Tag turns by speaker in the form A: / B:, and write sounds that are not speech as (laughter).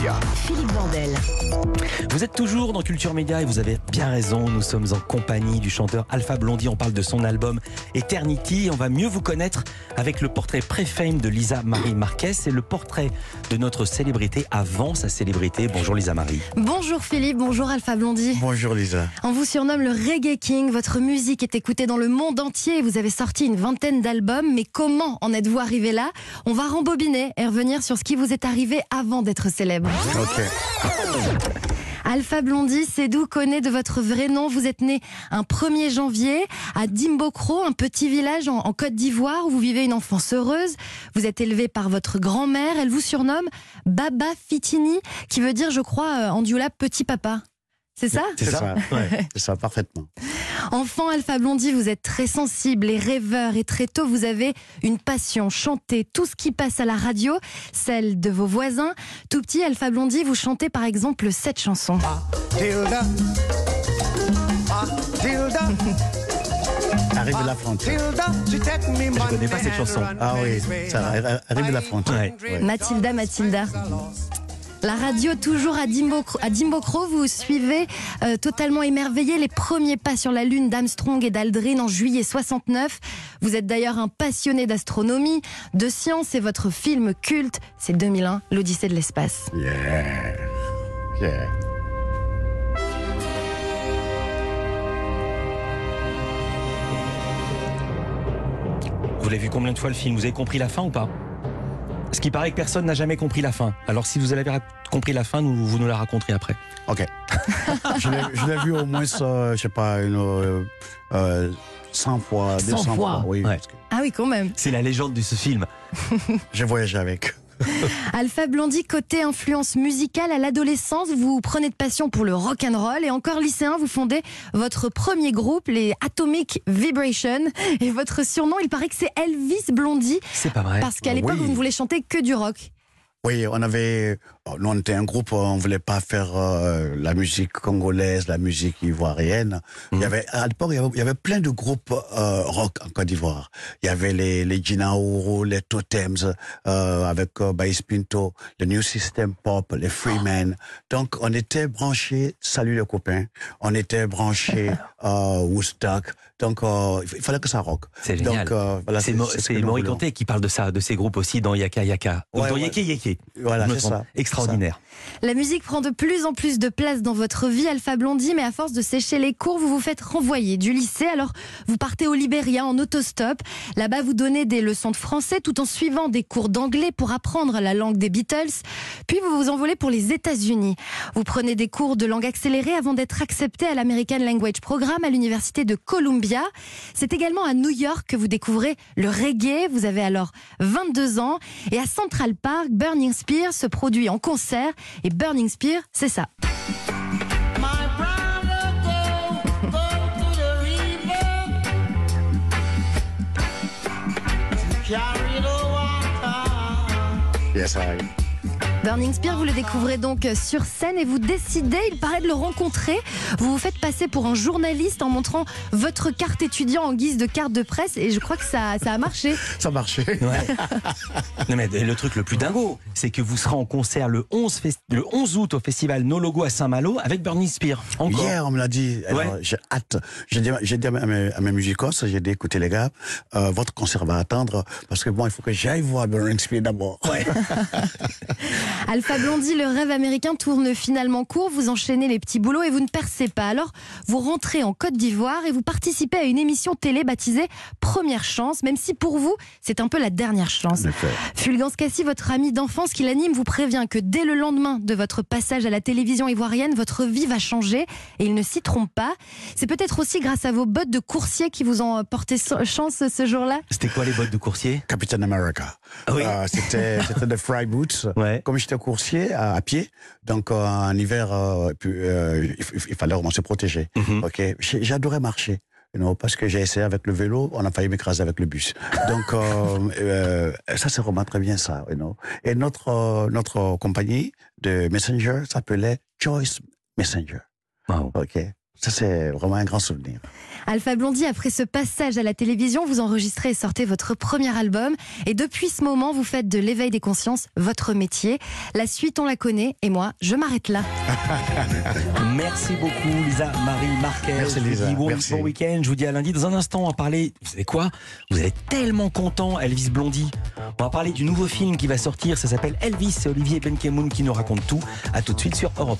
A: Média.
B: Philippe Vandel.
C: Vous êtes toujours dans Culture Média et vous avez bien raison. Nous sommes en compagnie du chanteur Alpha Blondie. On parle de son album Eternity. On va mieux vous connaître avec le portrait pré-fame de Lisa Marie Marquez et le portrait de notre célébrité avant sa célébrité. Bonjour Lisa Marie.
D: Bonjour Philippe, bonjour Alpha Blondie.
E: Bonjour Lisa.
D: On vous surnomme le Reggae King. Votre musique est écoutée dans le monde entier vous avez sorti une vingtaine d'albums. Mais comment en êtes-vous arrivé là? On va rembobiner et revenir sur ce qui vous est arrivé avant d'être célèbre.
E: Ok.
D: Alpha Blondie, c'est d'où connaît de votre vrai nom. Vous êtes né un 1er janvier à Dimbokro, un petit village en, en Côte d'Ivoire où vous vivez une enfance heureuse. Vous êtes élevé par votre grand-mère. Elle vous surnomme Baba Fitini, qui veut dire, je crois, euh, en dioula petit papa. C'est ça
E: C'est ça.
C: Ouais.
E: C'est ça, parfaitement.
D: Enfant Alpha Blondie, vous êtes très sensible et rêveur et très tôt vous avez une passion, chanter tout ce qui passe à la radio, celle de vos voisins. Tout petit Alpha Blondie, vous chantez par exemple cette chanson.
A: Tilda. Ah, Tilda. (laughs)
E: Arrive de la frontière.
A: Take me
C: Je connais pas cette chanson.
E: Ah oui, ça arri- arrive de la frontière.
C: Ouais.
E: Ouais.
D: Mathilda, Mathilda. La radio toujours à Dimbokro, à Dimbokro vous suivez euh, totalement émerveillé les premiers pas sur la lune d'Armstrong et d'Aldrin en juillet 69. Vous êtes d'ailleurs un passionné d'astronomie, de science et votre film culte, c'est 2001, l'Odyssée de l'espace.
E: Yeah. Yeah.
C: Vous l'avez vu combien de fois le film? Vous avez compris la fin ou pas? Ce qui paraît que personne n'a jamais compris la fin. Alors si vous avez compris la fin, nous, vous nous la raconterez après.
E: Ok. (laughs) je l'ai- vu au moins, euh, je sais pas, une, euh, euh, 100 fois,
C: 100
E: 200
C: fois,
E: Oui,
C: ouais.
E: parce que
D: Ah oui, quand même.
C: C'est la légende de ce film. (laughs)
E: j'ai voyagé avec. (laughs)
D: Alpha Blondie, côté influence musicale à l'adolescence, vous prenez de passion pour le rock and roll et encore lycéen, vous fondez votre premier groupe, les Atomic Vibration. Et votre surnom, il paraît que c'est Elvis Blondie,
C: C'est pas vrai.
D: parce qu'à l'époque,
E: Oui.
D: vous ne voulez chanter que du rock.
E: Oui, on avait, oh, nous on était un groupe, on voulait pas faire euh, la musique congolaise, la musique ivoirienne. Il y avait à l'époque, il y avait, il y avait plein de groupes euh, rock en Côte d'Ivoire. Il y avait les les Gina Oro, les Totems euh, avec euh, Baïs Pinto, le New System Pop, les Freemen. Donc on était branchés, salut les copains, on était branchés (laughs) euh, Woodstock. Donc euh, il fallait que ça rock.
C: C'est génial.
E: Donc euh, voilà,
C: c'est c'est Maury. Conté qui parle de ça, de ces groupes aussi dans Yaka Yaka. Ou
E: Ouais,
C: dans
E: ouais.
C: Yeke Yeke.
E: Voilà, c'est ça.
C: Extraordinaire.
D: La musique prend de plus en plus de place dans votre vie, Alpha Blondie, mais à force de sécher les cours, vous vous faites renvoyer du lycée. Alors, vous partez au Libéria en autostop. Là-bas, vous donnez des leçons de français tout en suivant des cours d'anglais pour apprendre la langue des Beatles. Puis, vous vous envolez pour les États-Unis. Vous prenez des cours de langue accélérée avant d'être accepté à l'American Language Programme à l'Université de Columbia. C'est également à New York que vous découvrez le reggae. Vous avez alors 22 ans. Et à Central Park, Burning Spear se produit en concert. Et Burning Spear, c'est ça.
E: Yes, I.
D: Burning Spear, vous le découvrez donc sur scène et vous décidez, il paraît, de le rencontrer. Vous vous faites passer pour un journaliste en montrant votre carte étudiant en guise de carte de presse et je crois que ça, ça a marché.
E: Ça marchait.
C: Ouais. non mais le truc le plus dingo, c'est que vous serez en concert le 11, fes- le 11 août au festival No Logo à Saint-Malo avec Burning Spear. Encore.
E: Hier, on me l'a dit.
C: Ouais.
E: J'ai hâte. J'ai dit, j'ai dit à mes, à mes musicos, j'ai dit, écoutez les gars, euh, votre concert va attendre parce que bon, il faut que j'aille voir Burning Spear d'abord.
C: Ouais. (laughs)
D: Alpha Blondie, le rêve américain tourne finalement court. Vous enchaînez les petits boulots et vous ne percez pas. Alors, vous rentrez en Côte d'Ivoire et vous participez à une émission télé baptisée Première Chance, même si pour vous, c'est un peu la dernière chance. Fulgence Cassi, votre ami d'enfance qui l'anime, vous prévient que dès le lendemain de votre passage à la télévision ivoirienne, votre vie va changer et il ne s'y trompe pas. C'est peut-être aussi grâce à vos bottes de coursier qui vous ont porté chance ce jour-là.
C: C'était quoi les bottes de coursier?
E: Captain America.
C: Ah oui.
E: Euh, c'était, c'était des fry boots.
C: Ouais.
E: Comme j'étais coursier à, à pied, donc euh, en hiver, euh, puis, euh, il, fallait vraiment se protéger. J'ai- J'adorais marcher. Know, parce que j'ai essayé avec le vélo, on a failli m'écraser avec le bus. Donc euh, (laughs) euh, ça c'est vraiment très bien ça. You know. Et notre euh, notre compagnie de Messenger s'appelait Choice Messenger.
C: Wow.
E: Ok. Ça, c'est vraiment un grand souvenir.
D: Alpha Blondie, après ce passage à la télévision, vous enregistrez et sortez votre premier album. Et depuis ce moment, vous faites de l'éveil des consciences votre métier. La suite, on la connaît. Et moi, je m'arrête là. (laughs)
C: Merci beaucoup, Lisa Marie Marquez.
E: Merci,
C: Je vous
E: Lisa.
C: dis bon,
E: Merci.
C: bon week-end. Je vous dis à lundi. Dans un instant, on va parler. Vous savez quoi? Vous allez être tellement content, Elvis Blondie. On va parler du nouveau film qui va sortir. Ça s'appelle Elvis. C'est Olivier Benkemoun qui nous raconte tout. À tout de suite sur Europe 1.